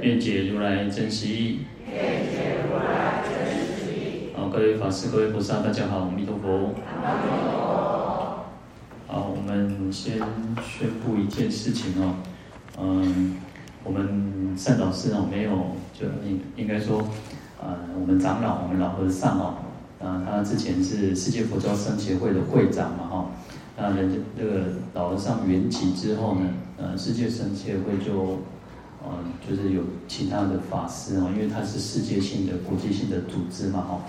愿解如来真实义。好，各位法师、各位菩萨，大家好，阿弥陀佛。好，我们先宣布一件事情哦。嗯，我们善导师哦，没有就应应该说，呃，我们长老，我们老和尚哦，啊，他之前是世界佛教僧协会的会长嘛哈。那人家那个老和尚圆寂之后呢，呃，世界僧协会就。嗯，就是有其他的法师哦，因为它是世界性的、国际性的组织嘛，哈，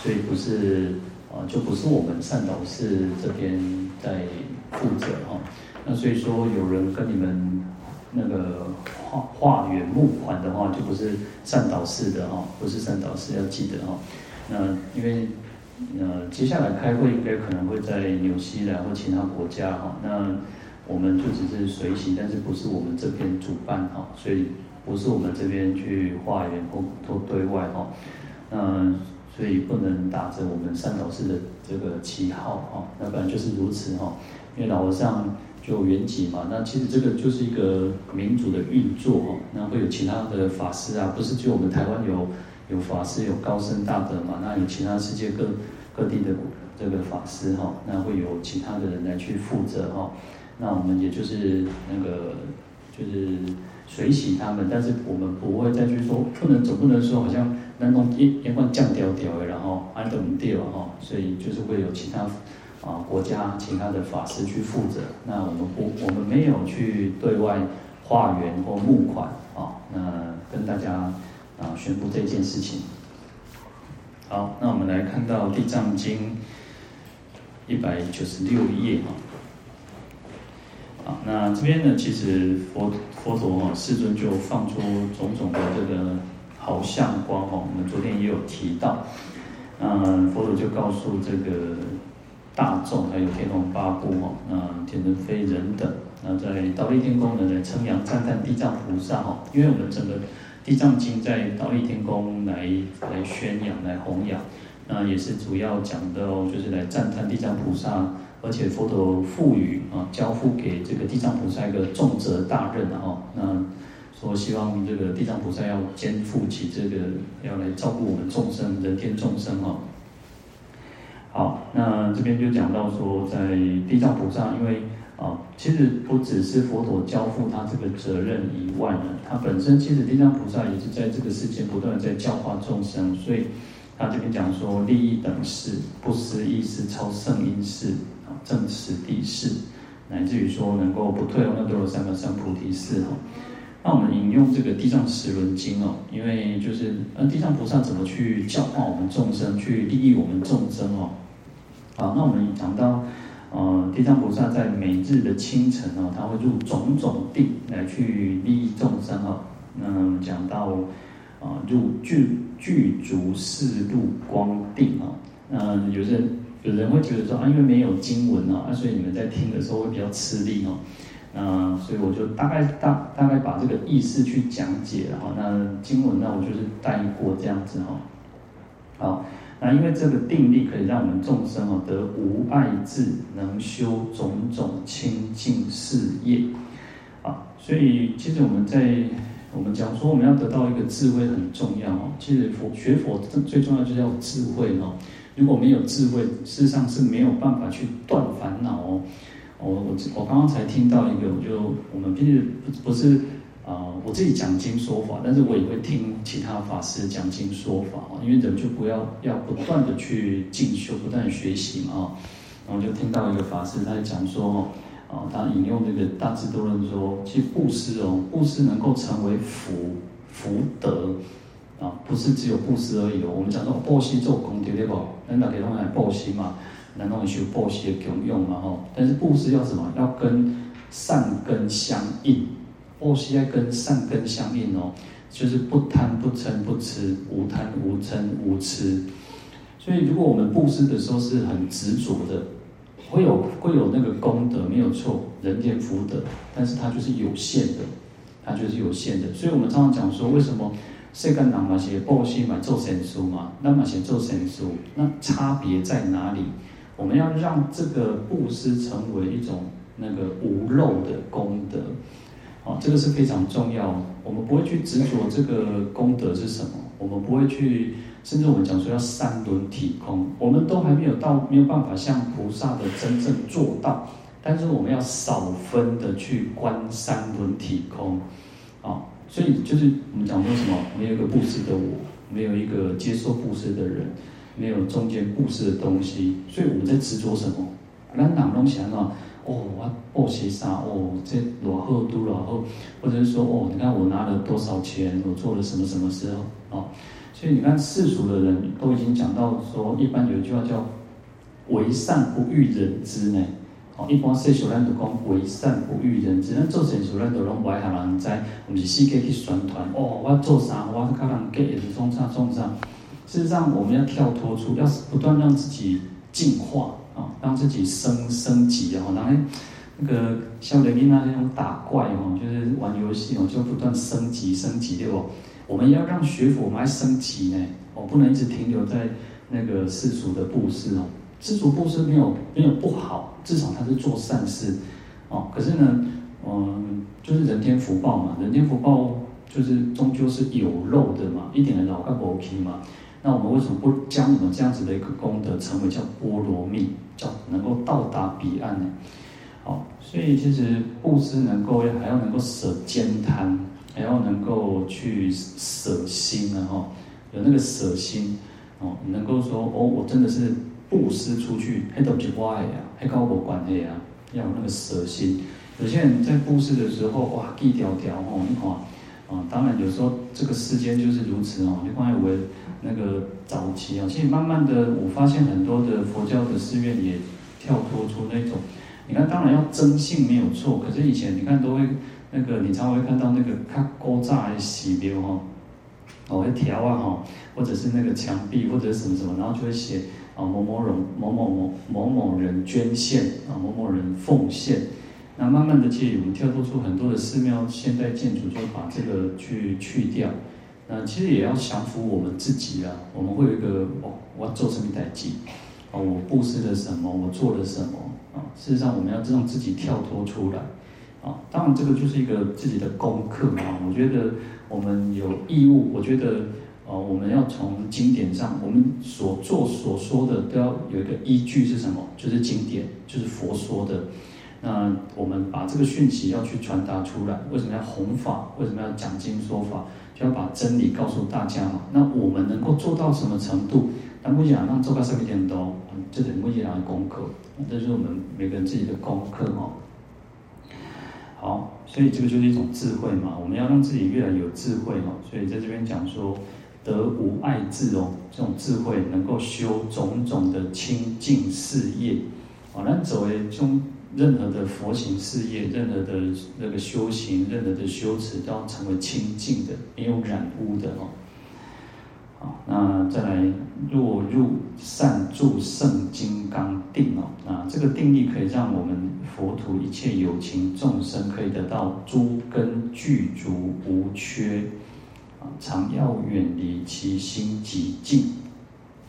所以不是呃，就不是我们善导寺这边在负责哈。那所以说，有人跟你们那个化化缘募款的话，就不是善导寺的哈，不是善导寺要记得哈。那因为呃，接下来开会应该可能会在纽西兰或其他国家哈，那。我们就只是随行，但是不是我们这边主办哈，所以不是我们这边去化缘或或对外哈，那所以不能打着我们善导寺的这个旗号哈，那本来就是如此哈，因为老和尚就圆寂嘛，那其实这个就是一个民主的运作哈，那会有其他的法师啊，不是就我们台湾有有法师有高僧大德嘛，那有其他世界各各地的这个法师哈，那会有其他的人来去负责哈。那我们也就是那个，就是随喜他们，但是我们不会再去说，不能总不能说好像那种一一贯降调调的，然后安顿掉哈，所以就是会有其他啊国家其他的法师去负责。那我们不，我们没有去对外化缘或募款啊，那跟大家啊宣布这件事情。好，那我们来看到《地藏经》一百九十六页啊。那这边呢，其实佛佛陀哈世尊就放出种种的这个好相光哈，我们昨天也有提到，嗯，佛陀就告诉这个大众还有天龙八部哈，那天人非人等，那在忉利天宫呢来称扬赞叹地藏菩萨哈，因为我们整个地藏经在忉利天宫来来宣扬来弘扬，那也是主要讲的哦，就是来赞叹地藏菩萨。而且佛陀赋予啊，交付给这个地藏菩萨一个重责大任啊，那说希望这个地藏菩萨要肩负起这个，要来照顾我们众生，人天众生哦。好，那这边就讲到说，在地藏菩萨，因为啊，其实不只是佛陀交付他这个责任以外呢，他本身其实地藏菩萨也是在这个世间不断的在教化众生，所以他这边讲说，利益等事，不思议事，超胜因事。证次第事，乃至于说能够不退转那多罗三藐三菩提事哈。那我们引用这个《地藏十轮经》哦，因为就是呃地藏菩萨怎么去教化我们众生，去利益我们众生哦。啊，那我们讲到呃地藏菩萨在每日的清晨哦，他会入种种定来去利益众生哦。那讲到啊入具具足四路光定哦，那有些。有人会觉得说啊，因为没有经文啊，所以你们在听的时候会比较吃力哦。那所以我就大概大大概把这个意思去讲解了哈。那经文呢，我就是带过这样子哈。好，那因为这个定力可以让我们众生哦得无碍智，能修种种清净事业。啊，所以其实我们在我们讲说我们要得到一个智慧很重要哦。其实佛学佛最重要就是要智慧哦。如果没有智慧，事实上是没有办法去断烦恼哦。我我我刚刚才听到一个，我就我们平时不不是啊、我自己讲经说法，但是我也会听其他法师讲经说法哦。因为人就不要要不断的去进修，不断学习嘛啊。然后就听到一个法师他在讲说哦，啊，他引用这个《大智度论》说，其实布施哦，布施能够成为福福德。啊，不是只有布施而已哦。我们讲说布施做功德对不？那给他们来布施嘛，那拢修布施的功用嘛吼。但是布施要什么？要跟善根相应，布施要跟善根相应哦。就是不贪不嗔不痴，无贪无嗔无痴。所以，如果我们布施的时候是很执着的，会有会有那个功德，没有错，人天福德，但是它就是有限的，它就是有限的。所以我们常常讲说，为什么世间人嘛是布施嘛做善事嘛，那么是做善事，那差别在哪里？我们要让这个布施成为一种那个无漏的功德，啊，这个是非常重要。我们不会去执着这个功德是什么，我们不会去，甚至我们讲说要三轮体空，我们都还没有到，没有办法像菩萨的真正做到。但是我们要少分的去观三轮体空，啊，所以就是我们讲说什么，没有一个布施的我，没有一个接受布施的人。没有中间布施的东西，所以我们在执着什么？咱哪东西啊？哦，我布施啥？哦，这多好多了后，或者是说哦，你看我拿了多少钱？我做了什么什么时候？哦，所以你看世俗的人都已经讲到说，一般有一句话叫“为善不欲人知”呢。哦，一般世俗人都讲“为善不欲人知”，咱做善事咱都拢不爱让人知，我们是世界去宣传哦，我做啥？我跟人给也是从啥从啥。事实上，我们要跳脱出，要不断让自己进化啊，让自己升升级啊。然后那个像雷米娜那种打怪哦，就是玩游戏哦，就不断升级升级对不？我们要让学佛，我们还升级呢。哦，不能一直停留在那个世俗的布施哦。知足布施没有没有不好，至少他是做善事哦。可是呢，嗯，就是人天福报嘛，人天福报就是终究是有漏的嘛，一点的老干部皮嘛。那我们为什么不将我们这样子的一个功德称为叫波罗蜜，叫能够到达彼岸呢？哦，所以其实布施能够还要能够舍慳贪，还要能够去舍心啊！哈，有那个舍心哦，能够说哦，我真的是布施出去，还都是我的呀，还跟我没关系啊，要有那个舍心。有些人在布施的时候，哇，一条条哦，你看啊，当然有时候这个世间就是如此哦，你看为。那个早期啊，其实慢慢的，我发现很多的佛教的寺院也跳脱出那种，你看，当然要真性没有错，可是以前你看都会那个，你常会看到那个卡古早的寺庙哈，哦，会条啊哈，或者是那个墙壁或者什么什么，然后就会写啊某某人某某某某某人捐献啊某某人奉献，那慢慢的，其实我们跳脱出很多的寺庙现代建筑，就把这个去去掉。那其实也要降服我们自己啊，我们会有一个哦，我做什么代志，哦，我布施了什么，我做了什么啊？事实上，我们要让自己跳脱出来啊。当然，这个就是一个自己的功课啊。我觉得我们有义务，我觉得哦，我们要从经典上，我们所做所说的都要有一个依据是什么？就是经典，就是佛说的。那我们把这个讯息要去传达出来，为什么要弘法？为什么要讲经说法？就要把真理告诉大家嘛。那我们能够做到什么程度？那不讲让做到什么程度，这是每一个人的功课，这是我们每个人自己的功课哦。好，所以这个就是一种智慧嘛。我们要让自己越来越有智慧哦。所以在这边讲说，得无碍智哦，这种智慧能够修种种的清净事业。好，那作为中。任何的佛行事业，任何的那个修行，任何的修持，都要成为清净的，没有染污的哦。好，那再来，若入善住胜金刚定哦，那这个定力可以让我们佛土一切有情众生可以得到诸根具足无缺啊，常要远离其心极静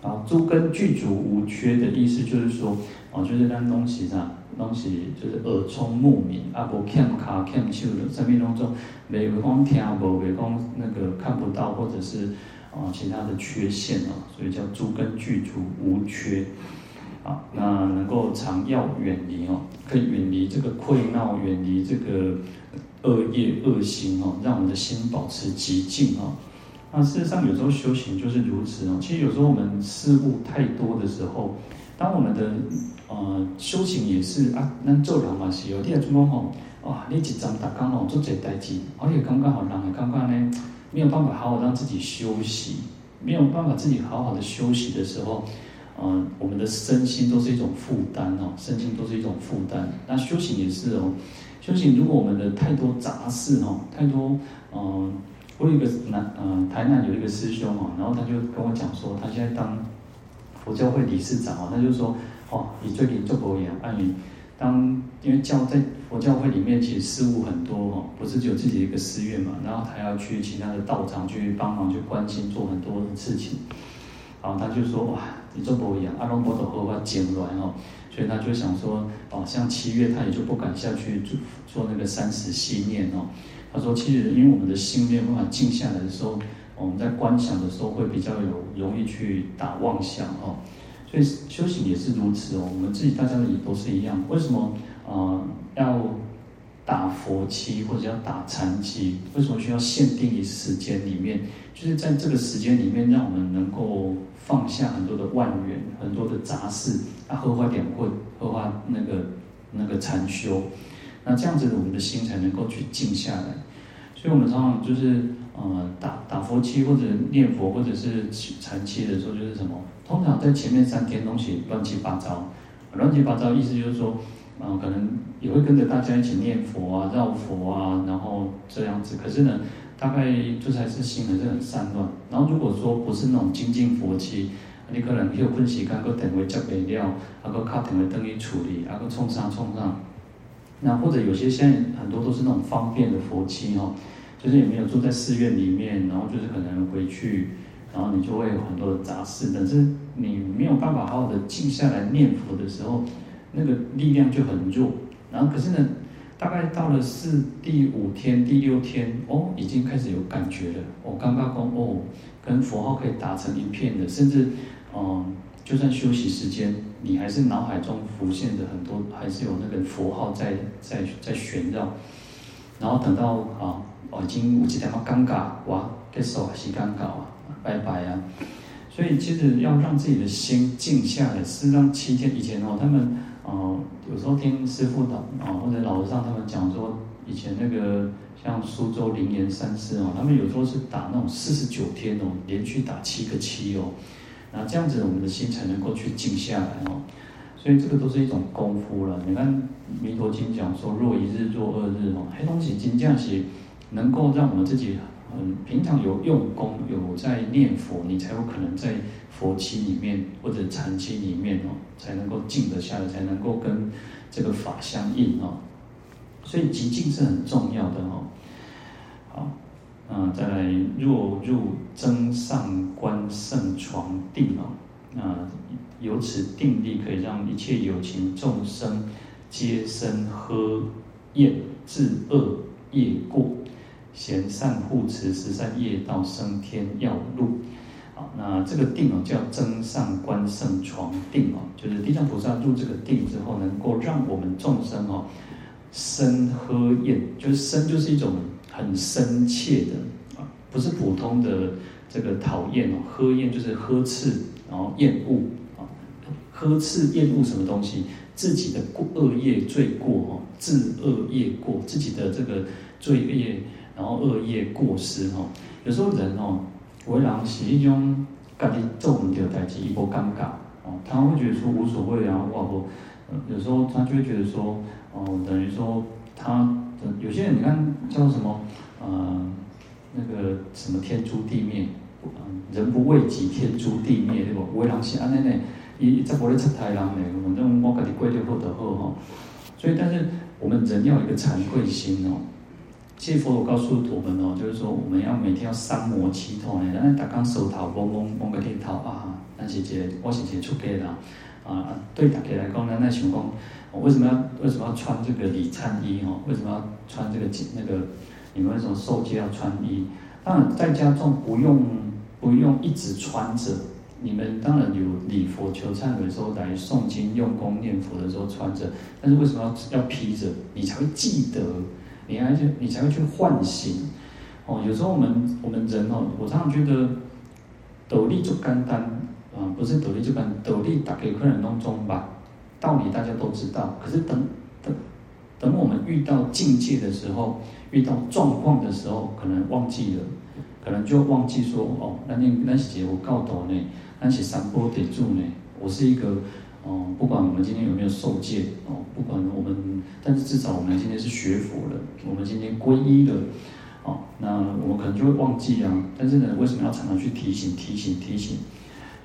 啊。诸根具足无缺的意思就是说，哦，就是那东西上。东西就是耳聪目明，啊，无欠卡欠手的，生命当中没讲听无，没讲那个看不到，或者是啊其他的缺陷啊，所以叫诸根具足无缺，啊，那能够常要远离哦，可以远离这个溃闹，远离这个恶业恶行哦，让我们的心保持极静哦。那事实上有时候修行就是如此哦，其实有时候我们事物太多的时候，当我们的呃，修行也是啊，咱做人嘛是有啲人就讲吼，哇，你一阵大工吼做这代志，而且刚刚好人也刚刚呢，没有办法好好让自己休息，没有办法自己好好的休息的时候，嗯、我们的身心都是一种负担哦，身心都是一种负担。那修行也是哦，修行如果我们的太多杂事哦，太多嗯、我有一个南呃台南有一个师兄哦，然后他就跟我讲说，他现在当佛教会理事长哦，他就说哦，你最近做佛爷，啊你当因为教在佛教会里面其实事务很多哦，不是只有自己一个寺院嘛，然后他要去其他的道场去帮忙去关心做很多的事情，然后他就说哇，你做佛爷，阿龙波的荷花剪软哦，所以他就想说哦，像七月他也就不敢下去做做那个三时系念哦。他说：“其实，因为我们的心没有办法静下来的时候，我们在观想的时候会比较有容易去打妄想哦。所以修行也是如此哦。我们自己大家也都是一样。为什么啊、呃？要打佛七或者要打禅七？为什么需要限定于时间里面？就是在这个时间里面，让我们能够放下很多的万缘、很多的杂事，啊，合法点会合法那个那个禅修。”那这样子，我们的心才能够去静下来。所以，我们常常就是呃打打佛七，或者念佛，或者是禅七的时候，就是什么？通常在前面三天东西乱七八糟，乱七八糟意思就是说，嗯、呃，可能也会跟着大家一起念佛啊、绕佛啊，然后这样子。可是呢，大概就是还是心还是很散乱。然后，如果说不是那种精进佛七，你可能有困时间，个等会接不了，啊个卡等会等于处理，啊个冲上冲上。那或者有些现在很多都是那种方便的佛七哦，就是也没有住在寺院里面，然后就是可能回去，然后你就会有很多的杂事，但是你没有办法好好的静下来念佛的时候，那个力量就很弱。然后可是呢，大概到了四第五天、第六天哦，已经开始有感觉了。我刚刚说哦，跟佛号可以打成一片的，甚至嗯。就算休息时间，你还是脑海中浮现的很多，还是有那个佛号在在在旋绕。然后等到啊，我已经有几点嘛尴尬哇，结束还是尴尬啊，拜拜啊。所以其实要让自己的心静下来，是让七天以前哦，他们啊，有时候听师傅的啊或者老和尚他们讲说，以前那个像苏州灵岩三寺哦，他们有时候是打那种四十九天哦，连续打七个七哦。那这样子，我们的心才能够去静下来哦。所以这个都是一种功夫了。你看《弥陀经》讲说，若一日，若二日哦，黑东西金这样写，能够让我们自己嗯平常有用功，有在念佛，你才有可能在佛期里面或者禅期里面哦，才能够静得下来，才能够跟这个法相应哦。所以寂静是很重要的哦。好。啊，再来若入增上观圣床定啊，那由此定力可以让一切有情众生皆生呵厌自恶业过，贤善护持十善业道生天要路。好，那这个定哦叫增上观胜床定哦，就是地藏菩萨入这个定之后，能够让我们众生哦生呵厌，就是生就是一种。很深切的啊，不是普通的这个讨厌哦，呵厌就是呵斥，然后厌恶啊，呵斥厌恶什么东西？自己的过恶业罪过哦，自恶业过，自己的这个罪业，然后恶业过失哈。有时候人哦，为人是一种家己做唔到代志，一波尴尬哦，他会觉得说无所谓，然后哇不，有时候他就会觉得说哦，等于说他。有些人你看叫什么，呃，那个什么天诛地灭，嗯，人不为己，天诛地灭，对不？为人是安尼呢，伊则无咧出太人呢，反正我家己过得好就好吼。所以，但是我们人要有一个惭愧心哦。其实佛陀告诉我们哦，就是说我们要每天要三摩齐痛呢，咱大家手头摸摸摸个天头啊，咱是一个我是一个出家人啊，对大家来讲，咱那想讲。为什么要为什么要穿这个礼忏衣哦？为什么要穿这个那个？你们为什么受戒要穿衣？当然在家中不用不用一直穿着。你们当然有礼佛求忏悔的时候来诵经用功念佛的时候穿着，但是为什么要要披着？你才会记得，你还去你才会去唤醒。哦，有时候我们我们人哦，我常常觉得斗笠就简单啊，不是斗笠就简单，斗笠打给客人当中吧。道理大家都知道，可是等等等我们遇到境界的时候，遇到状况的时候，可能忘记了，可能就忘记说哦，那那那些我告诉呢，那些三波得住呢，我是一个哦，不管我们今天有没有受戒哦，不管我们，但是至少我们今天是学佛了，我们今天皈依了，哦、那我们可能就会忘记啊。但是呢，为什么要常常去提醒、提醒、提醒？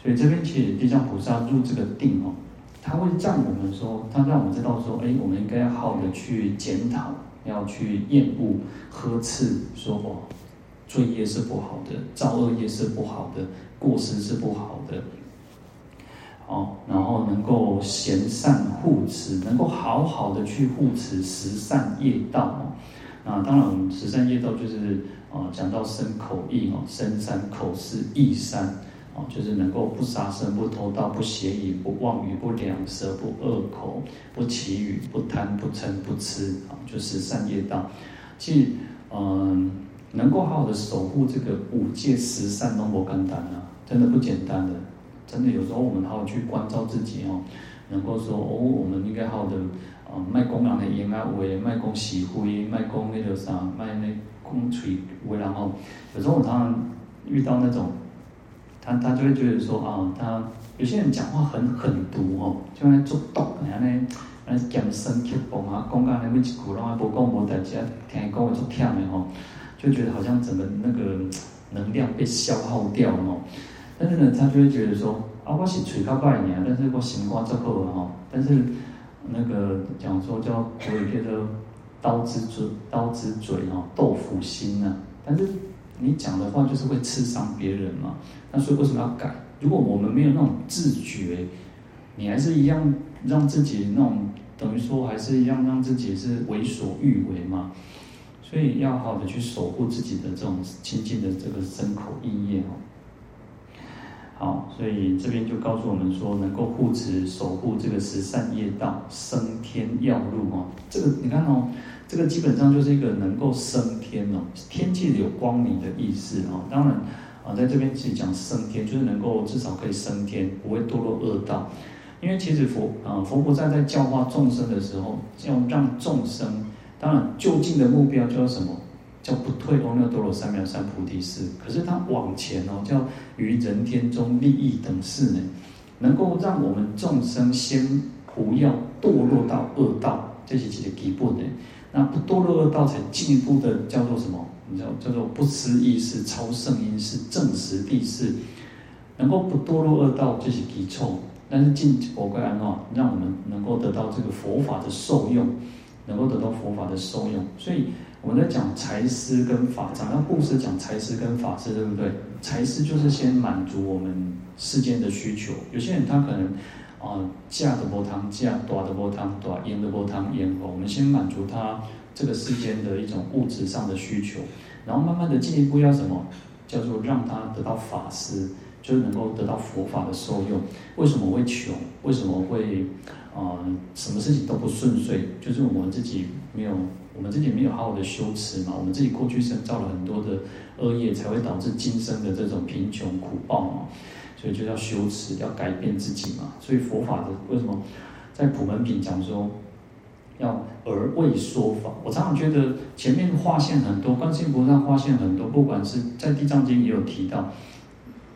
所以这边其实地藏菩萨入这个定哦，他会让我们说，他让我们知道说，哎，我们应该要好好的去检讨，要去厌恶、呵斥，说哦，罪业是不好的，造恶业是不好的，过失是不好的。哦，然后能够贤善护持，能够好好的去护持十善业道哦。那当然，我们十善业道就是啊，讲到身口意哦，身善口是意善哦，就是能够不杀生、不偷盗、不邪淫、不妄语、不两舌、不恶口、不綺语、不贪、不嗔、不痴啊，就十善业道。其实，嗯，能够好好的守护这个五戒十善，都不简单啊，真的不简单的。真的有时候我们好好去关照自己哦，能够说哦，我们应该好的啊，卖公人的言啊，为卖公喜灰，卖公那个啥，卖那公嘴为然后，有时候我常常遇到那种，他他就会觉得说啊，他有些人讲话很狠毒哦，就爱作毒，然后呢，来剑生刻薄啊，讲讲那么一句，然后无讲无代志，听伊讲会作忝的吼，就觉得好像整个那个能量被消耗掉了哦。但是呢，他就会觉得说，啊，我是嘴较歹尔，但是我心肝足好啊。但是那个讲说叫国语叫做刀子嘴，刀子嘴哦，豆腐心呐、啊。但是你讲的话就是会刺伤别人嘛。那所以为什么要改？如果我们没有那种自觉，你还是一样让自己那种等于说还是一样让自己是为所欲为嘛。所以要好好的去守护自己的这种清净的这个身口意业哦。好，所以这边就告诉我们说，能够护持、守护这个十善业道，升天要路哦。这个你看哦，这个基本上就是一个能够升天哦，天界有光明的意思哦。当然啊，在这边其实讲升天，就是能够至少可以升天，不会堕落恶道。因为其实佛啊，佛菩萨在教化众生的时候，要让众生，当然就近的目标就是什么？叫不退阿耨多罗三藐三菩提事，可是他往前哦，叫于人天中利益等事呢，能够让我们众生先不要堕落到恶道，这是几个基本的。那不堕落恶道，才进一步的叫做什么？你知道叫做不思议事、超胜因事、证实地事，能够不堕落恶道，这是基础。但是进佛归安哦，让我们能够得到这个佛法的受用，能够得到佛法的受用，所以。我们在讲财施跟法，讲到故事讲财施跟法施，对不对？财施就是先满足我们世间的需求。有些人他可能啊，嫁的波汤嫁，大的波汤大，烟的波汤烟。我们先满足他这个世间的一种物质上的需求，然后慢慢的进一步要什么？叫做让他得到法施，就是能够得到佛法的受用。为什么会穷？为什么会啊？什么事情都不顺遂？就是我们自己没有。我们自己没有好好的修持嘛，我们自己过去生造了很多的恶业，才会导致今生的这种贫穷苦报嘛，所以就要修持，要改变自己嘛。所以佛法的为什么在普门品讲说要而为说法？我常常觉得前面划线很多，观世音菩萨划线很多，不管是在地藏经也有提到，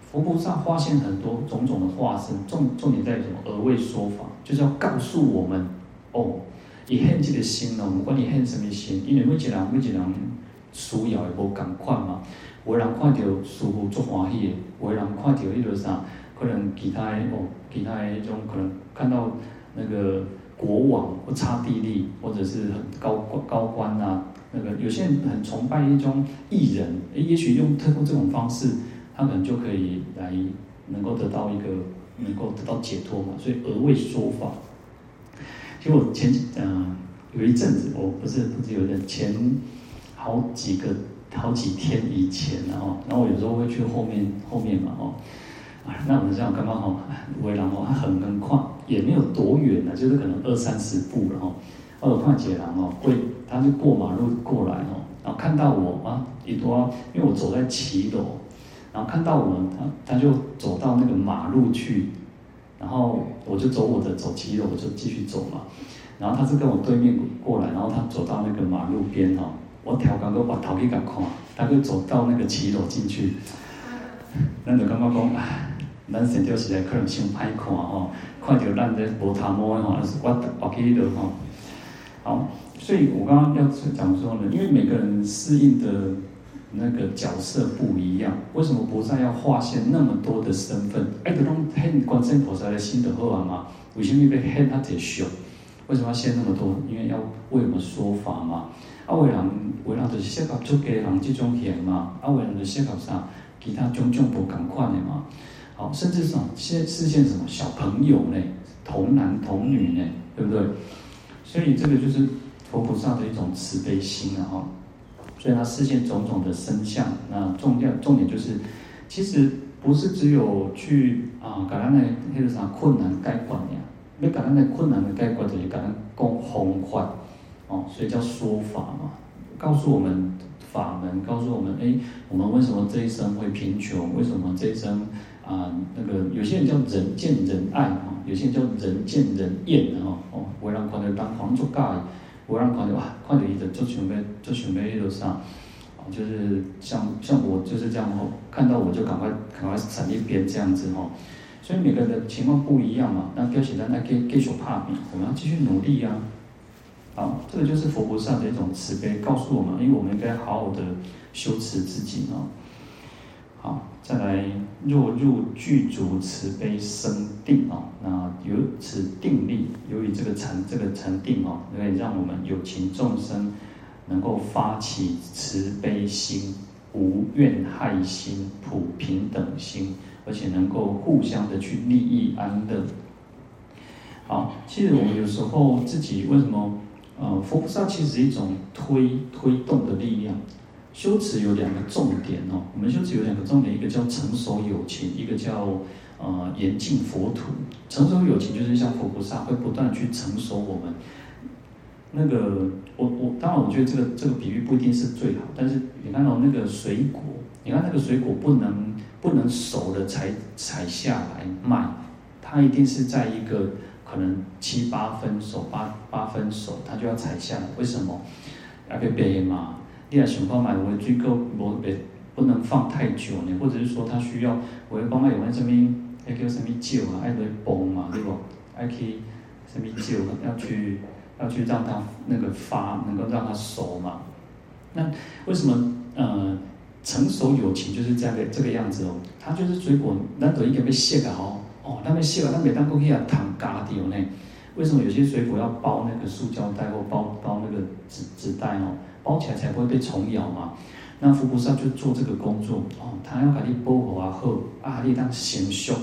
佛菩萨划线很多种种的化身，重重点在于什么？而为说法，就是要告诉我们哦。伊现这个心哦，不管你现什么心，因为每一个人每一个人需要的无共款嘛。有的人看到师父足欢喜的，有的人看到迄个啥，可能其他的哦，其他的迄种可能看到那个国王或刹帝利，或者是很高高官啊，那个有些人很崇拜一种艺人，诶，也许用透过这种方式，他可能就可以来能够得到一个能够得到解脱嘛。所以而为说法。其实我前几嗯、有一阵子，我不是不是有点前好几个好几天以前然后，然后我有时候会去后面后面嘛哦，啊那我们这样刚刚好，围栏哦，它很很宽，也没有多远呢，就是可能二三十步然后，哦有看见人哦，会他就过马路过来哦，然后看到我啊，一多，因为我走在骑楼，然后看到我，他他就走到那个马路去。然后我就走我的走骑楼，我就继续走嘛。然后他是跟我对面过来，然后他走到那个马路边哈，我调刚刚把头给搞看，他就走到那个骑楼进去。那就刚刚讲，咱神雕时代可能先歹看哦，看到咱这无头毛的哈，是我我去的哈。好，所以我刚刚要讲说呢，因为每个人适应的那个角色不一样。为什么菩萨要化现那么多的身份？哎，这种现观世音菩萨的心得好啊嘛？为什么要现他这修？为什么要现那么多？因为要为我们说法嘛。啊，为人为人就是适合出家人这种现嘛。啊，为人就适合啥？其他种种不同款的嘛。好，甚至是现示现什么小朋友呢？童男童女呢？对不对？所以这个就是佛菩萨的一种慈悲心啊！所以他示现种种的身相。那重要重点就是，其实不是只有去啊，给咱的那个啥困难解决呀，要给咱的困难的解决，就是给咱讲方法哦，所以叫说法嘛，告诉我们法门，告诉我们，哎，我们为什么这一生会贫穷？为什么这一生啊，那个有些人叫人见人爱啊。有些人叫人见人厌的哈哦，为人看到当皇做盖，为人看到哇，看到伊就做想要做想要迄个啥，就是像像我就是这样哦，看到我就赶快赶快闪一边这样子哈，所以每个人的情况不一样嘛，那叫起来那继继续拍拼，我们要继续努力呀、啊，好，这个就是佛菩萨的一种慈悲，告诉我们，因为我们应该好好的修持自己啊。好，再来，若入具足慈悲生定啊，那由此定力，由于这个禅这个禅定啊，可以让我们有情众生能够发起慈悲心、无怨害心、普平等心，而且能够互相的去利益安乐。好，其实我们有时候自己为什么呃，佛菩萨其实是一种推推动的力量。修持有两个重点哦，我们修持有两个重点，一个叫成熟有情，一个叫呃严净佛土。成熟有情就是像佛菩萨会不断去成熟我们。那个我我当然我觉得这个这个比喻不一定是最好，但是你看到那个水果，你看那个水果不能不能熟了才采下来卖，它一定是在一个可能七八分熟八八分熟，它就要采下来。为什么？要被别人骂。你也想讲买有的水果无别不能放太久呢，或者是说它需要，我讲买有那什么，那叫什么酒啊，爱来崩嘛，对不？爱去什么酒，要去要去让它那个发，能够让它熟嘛。那为什么呃成熟有情就是这样的这个样子哦？它就是水果，那都应该被卸了哦，哦，那被卸了，那每当过去啊糖嘎掉呢？为什么有些水果要包那个塑胶袋或包包那个纸纸袋哦？包起来才不会被虫咬嘛。那佛菩萨就做这个工作哦，他要把你包好啊，后啊，你当贤秀，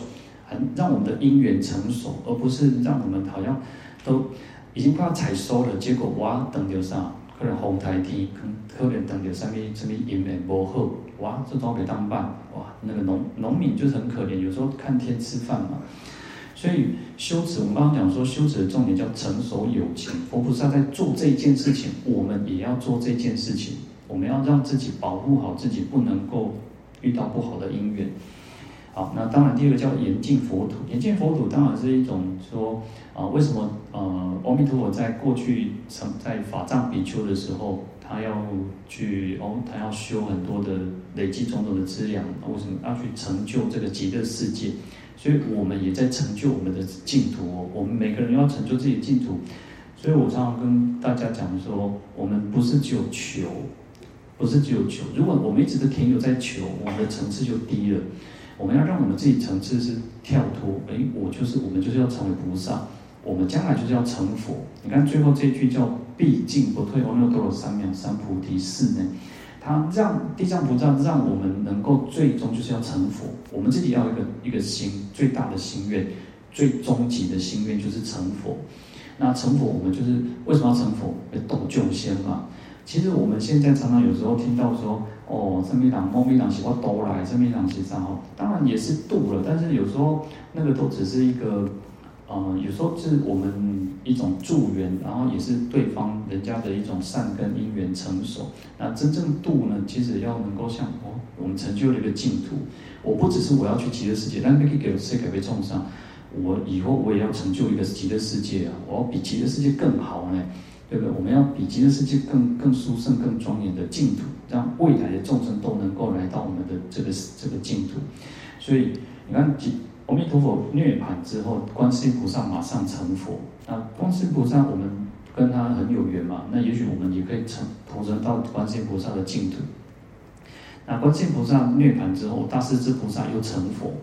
很让我们的因缘成熟，而不是让我们好像都已经快要采收了，结果哇，等着上？可能红台天，可能可能等着什么什么因缘不好，哇，这都没当办哇。那个农农民就是很可怜，有时候看天吃饭嘛。所以修持，我们刚刚讲说修持的重点叫成熟有情。佛菩萨在做这件事情，我们也要做这件事情。我们要让自己保护好自己，不能够遇到不好的因缘。好，那当然第二个叫严净佛土。严净佛土当然是一种说啊，为什么呃，阿弥陀佛在过去成在法藏比丘的时候，他要去哦，他要修很多的累积种种的资粮，为什么要去成就这个极乐世界？所以我们也在成就我们的净土哦，我们每个人要成就自己的净土。所以我常常跟大家讲说，我们不是只有求，不是只有求。如果我们一直都停留在求，我们的层次就低了。我们要让我们自己层次是跳脱。诶，我就是我们就是要成为菩萨，我们将来就是要成佛。你看最后这一句叫“毕竟不退，阿耨多罗三藐三菩提寺”呢。他让地藏菩萨让我们能够最终就是要成佛，我们自己要一个一个心最大的心愿，最终极的心愿就是成佛。那成佛，我们就是为什么要成佛？要度救仙嘛。其实我们现在常常有时候听到说，哦，什么人、某某人是我度来，什么人是啥哦，当然也是度了，但是有时候那个都只是一个。呃，有时候是我们一种助缘，然后也是对方人家的一种善根因缘成熟。那真正度呢，其实要能够像哦，我们成就了一个净土。我不只是我要去极乐世界，但可以给谁给被众生，我以后我也要成就一个极乐世界啊！我要比极乐世界更好呢，对不对？我们要比极乐世界更更殊胜、更庄严的净土，让未来的众生都能够来到我们的这个这个净土。所以你看极阿弥陀佛涅槃之后，观世音菩萨马上成佛。那观世音菩萨，我们跟他很有缘嘛，那也许我们也可以成投生到观世音菩萨的净土。那观世音菩萨涅槃之后，大势至菩萨又成佛，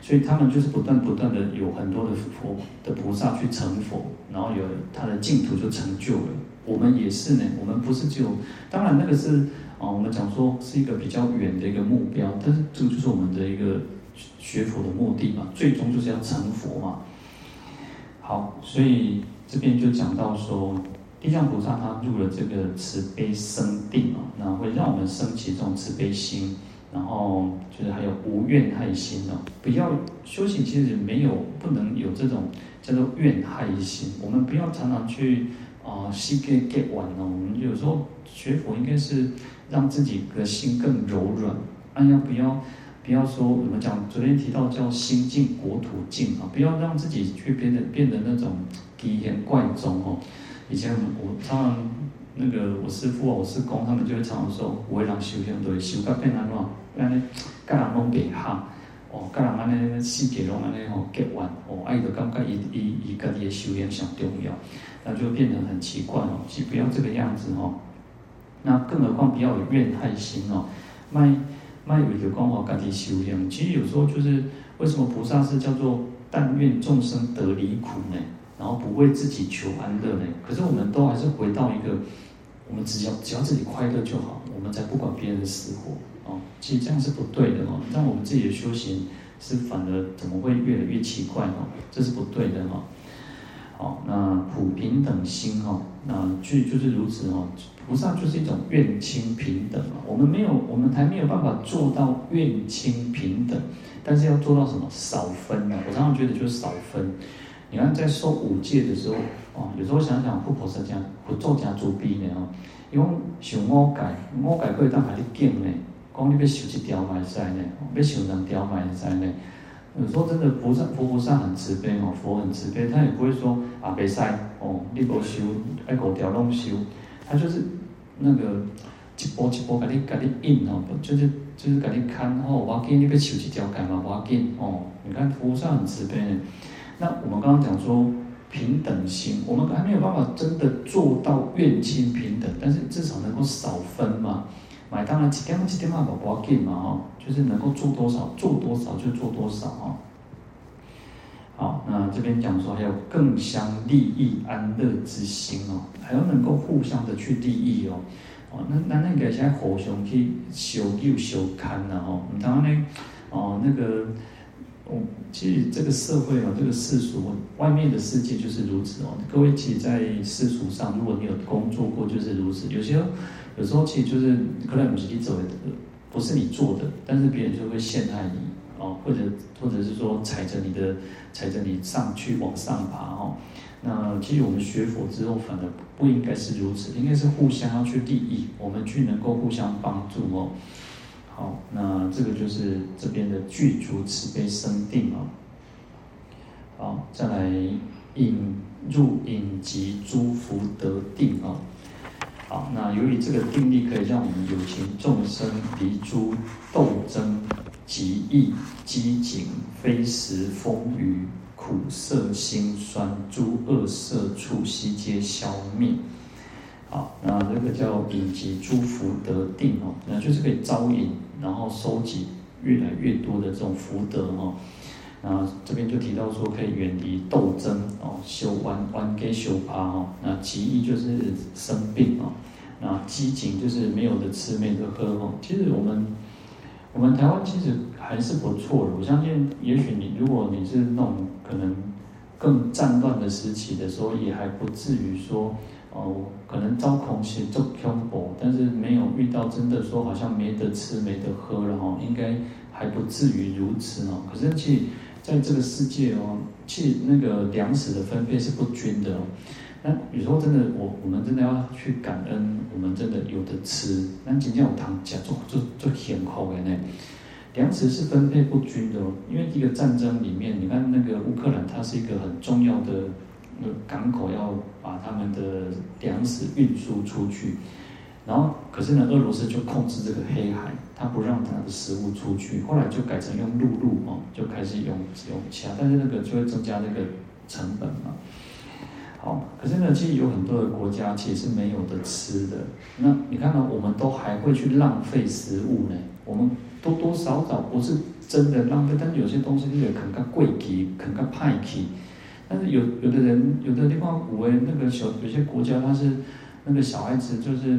所以他们就是不断不断的有很多的佛的菩萨去成佛，然后有他的净土就成就了。我们也是呢，我们不是只有，当然那个是啊，我们讲说是一个比较远的一个目标，但是这个就是我们的一个学佛的目的嘛，最终就是要成佛嘛。好，所以这边就讲到说。地藏菩萨他入了这个慈悲生定啊，那会让我们升起这种慈悲心，然后就是还有无怨害心哦。不要修行，其实没有不能有这种叫做怨害心。我们不要常常去啊，西给给完哦。我们有时候学佛应该是让自己的心更柔软。哎呀，不要不要说我们讲昨天提到叫心净国土净啊，不要让自己去变得变得那种奇形怪状哦。以前我常常那个我师父啊，我师公他们就会常常说，有的人修行都会修到变安怎，安尼甲人拢袂合，哦，甲人安尼世界拢安尼吼结怨，哦，啊伊就感觉伊伊伊家己的修行上重要，那就变得很奇怪哦，是不要这个样子哦。那更何况不要有怨害心哦，卖卖为着讲吼家己修养，其实有时候就是为什么菩萨是叫做但愿众生得离苦呢？然后不为自己求安乐呢？可是我们都还是回到一个，我们只要只要自己快乐就好，我们才不管别人的死活哦。其实这样是不对的哦，让我们自己的修行是反而怎么会越来越奇怪哦？这是不对的哈。好，那普平等心哈，那就就是如此哦。菩萨就是一种愿亲平等啊。我们没有，我们还没有办法做到愿亲平等，但是要做到什么？少分啊。我常常觉得就是少分。你看，在受五戒的时候，哦，有时候想想，佛菩萨讲，佛做家主逼呢，哦，因为想五戒，五戒可以当下你敬呢，讲你要受一条嘛会使呢，要受两条嘛会使呢。有时候真的菩萨，佛菩萨很慈悲哦，佛很慈悲，他也不会说啊，袂使哦，你无修，爱五条弄修，他就是那个一步一步给你给你印哦，就是就是给你看哦，我给你要修一条戒嘛，我给哦，你看佛菩萨很慈悲。那我们刚刚讲说平等心，我们还没有办法真的做到愿亲平等，但是至少能够少分嘛。买当然几点几点嘛，不要紧嘛哈，就是能够做多少做多少就做多少哈。好，那这边讲说还有更相利益安乐之心哦，还要能够互相的去利益哦。哦，那那那个现在互相去修又修看呐哦，当然呢，哦那个。哦，其实这个社会啊，这个世俗外面的世界就是如此哦。各位，其实，在世俗上，如果你有工作过，就是如此。有些有时候，其实就是可能不是你走的，不是你做的，但是别人就会陷害你哦，或者或者是说踩着你的，踩着你上去往上爬哦。那其实我们学佛之后，反而不应该是如此，应该是互相要去利益，我们去能够互相帮助哦。好，那这个就是这边的具足慈悲生定啊。好，再来引入引及诸福德定啊。好，那由于这个定力可以让我们有情众生离诸斗争、极易、机警、非时、风雨、苦涩、辛酸诸恶色触悉皆消灭。好，那这个叫引及诸福德定哦，那就是可以招引。然后收集越来越多的这种福德哦，那这边就提到说可以远离斗争哦，修弯弯给修趴哦，那疾疫就是生病哦，那饥馑就是没有的吃没的喝哦。其实我们我们台湾其实还是不错的，我相信也许你如果你是那种可能更战乱的时期的时候，也还不至于说。哦，可能遭空袭遭恐怖，但是没有遇到真的说好像没得吃没得喝了哈，应该还不至于如此哦。可是其实在这个世界哦，其实那个粮食的分配是不均的哦。那有时候真的，我我们真的要去感恩，我们真的有得吃。那今天有糖吃，做做做很好的呢。粮食是分配不均的哦，因为一个战争里面，你看那个乌克兰，它是一个很重要的。港口要把他们的粮食运输出去，然后可是呢，俄罗斯就控制这个黑海，他不让他的食物出去，后来就改成用陆路哦，就开始用用其他，但是那个就会增加那个成本嘛。好，可是呢，其实有很多的国家其实是没有的吃的。那你看到我们都还会去浪费食物呢？我们多多少少不是真的浪费，但是有些东西你得肯个贵气，肯个派气。但是有有的人，有的地方，五位那个小有些国家，他是那个小孩子就是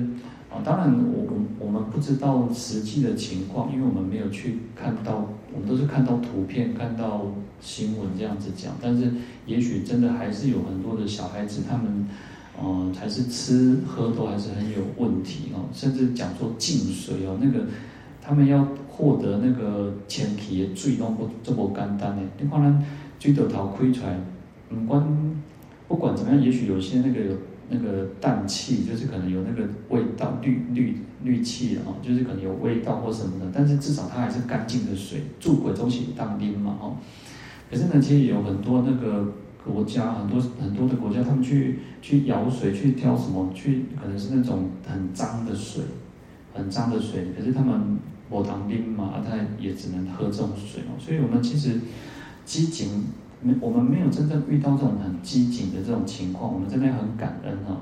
啊，当然我我我们不知道实际的情况，因为我们没有去看到，我们都是看到图片、看到新闻这样子讲。但是也许真的还是有很多的小孩子，他们嗯、呃，还是吃喝都还是很有问题哦，甚至讲说净水哦，那个他们要获得那个前提的水都不这么简单的，你可能水龙头开出来。不管不管怎么样，也许有些那个那个氮气，就是可能有那个味道，氯氯氯气啊，就是可能有味道或什么的。但是至少它还是干净的水，住鬼东西当兵嘛，哦。可是呢，其实有很多那个国家，很多很多的国家，他们去去舀水，去挑什么，去可能是那种很脏的水，很脏的水。可是他们我当兵嘛，他也只能喝这种水哦。所以我们其实机警。没，我们没有真正遇到这种很机警的这种情况，我们真的很感恩哈。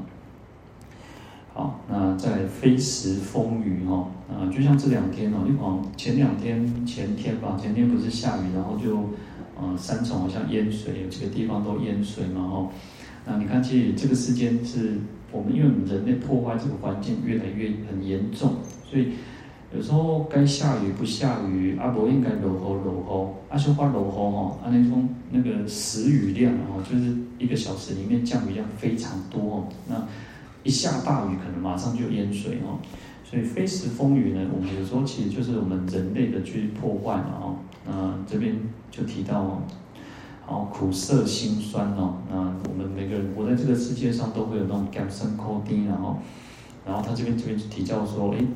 好，那在飞时风雨哈，啊，就像这两天哦，因为前两天前天吧，前天不是下雨，然后就，呃，三重好像淹水，有几个地方都淹水嘛哈。那你看，其实这个时间是我们因为我们人类破坏这个环境越来越很严重，所以。有时候该下雨不下雨，啊伯应该落雨落雨，啊说话落雨吼，阿那种那个时雨量哦，就是一个小时里面降雨量非常多哦，那一下大雨可能马上就淹水哦，所以非时风雨呢，我们有时候其实就是我们人类的去破坏嘛哦，那这边就提到哦，好苦涩辛酸哦，那我们每个人活在这个世界上都会有那种艰辛苦甜，然后，然后他这边这边就提到说，诶。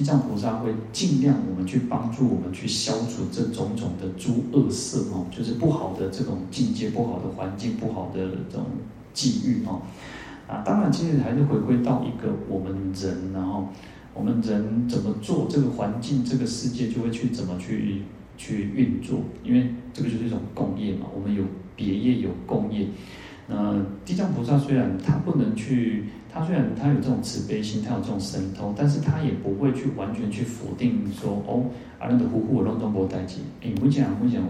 地藏菩萨会尽量我们去帮助我们去消除这种种的诸恶色哦，就是不好的这种境界、不好的环境、不好的这种际遇哦。啊，当然，其实还是回归到一个我们人，然后我们人怎么做，这个环境、这个世界就会去怎么去去运作，因为这个就是一种共业嘛。我们有别业，有共业。那地藏菩萨虽然他不能去。他虽然他有这种慈悲心，他有这种神通，但是他也不会去完全去否定说哦，啊那个呼呼我弄中国代际，诶，目前目前我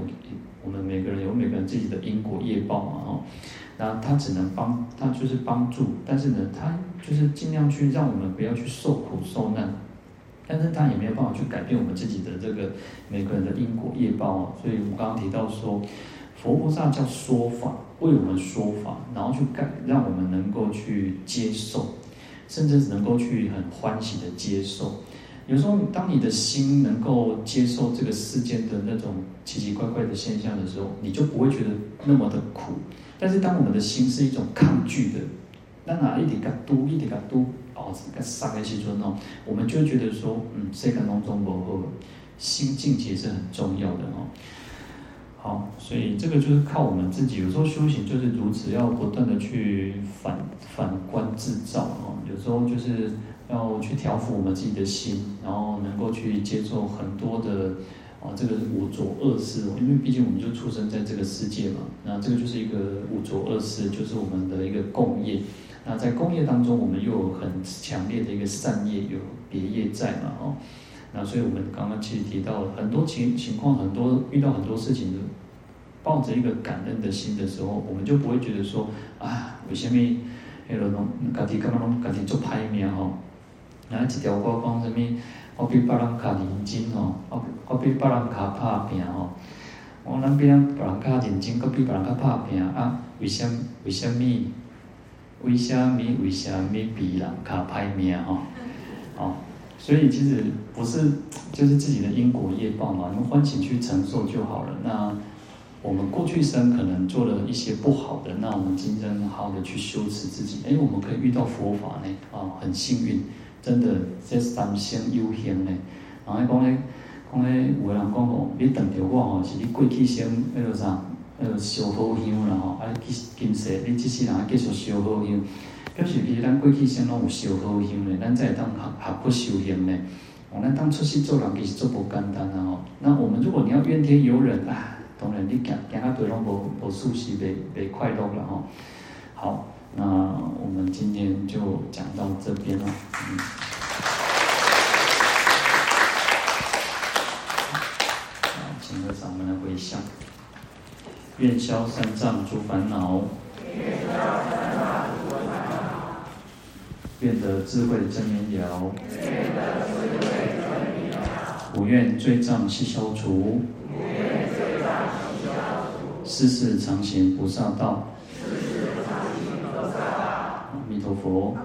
我们每个人有每个人自己的因果业报嘛哦，那他只能帮他就是帮助，但是呢，他就是尽量去让我们不要去受苦受难，但是他也没有办法去改变我们自己的这个每个人的因果业报啊，所以我们刚刚提到说。佛菩萨叫说法，为我们说法，然后去改，让我们能够去接受，甚至能够去很欢喜的接受。有时候，当你的心能够接受这个世间的那种奇奇怪怪的现象的时候，你就不会觉得那么的苦。但是，当我们的心是一种抗拒的，那哪一点个都一点个都哦，这个三个七尊哦，我们就会觉得说，嗯，这个当中不会，心境其实是很重要的哦。好，所以这个就是靠我们自己。有时候修行就是如此，要不断的去反反观自照哦。有时候就是要去调伏我们自己的心，然后能够去接受很多的啊，这个五浊恶世。因为毕竟我们就出生在这个世界嘛，那这个就是一个五浊恶世，就是我们的一个共业。那在共业当中，我们又有很强烈的一个善业，有别业在嘛，哦。那所以，我们刚刚其实提到了很多情情况，很多遇到很多事情，抱着一个感恩的心的时候，我们就不会觉得说啊，为什么那个拢家己干嘛拢家己做歹命吼？然后一条歌讲什么？我比别人较认真吼，我我比别人较拍拼吼。我咱比人别人较认真，搁比别人较拍拼啊？为什么？为什么？为什么？为什么比人较歹命吼？哦。所以其实不是，就是自己的因果业报嘛，用欢喜去承受就好了。那我们过去生可能做了一些不好的，那我们今生好好的去修持自己。哎，我们可以遇到佛法呢，啊，很幸运，真的这三生有幸呢。然后讲咧，讲咧，有个人讲哦，你等着我吼，是你过去生那个啥，那个烧好香然后，啊，今今世你这世人还继续烧好香。表示其实咱过去生拢有修好行嘞，咱才会当合合不修行嘞。哦，咱当出世做人其实做不简单啊吼。那我们如果你要怨天尤人啊，当然你讲讲啊对拢无无舒适，袂袂快乐了吼。好，那我们今天就讲到这边了。嗯请和尚们来回向。愿消三障诸烦恼，愿得智慧真明了，五愿罪障悉消除，世世常行菩萨道。阿弥陀佛。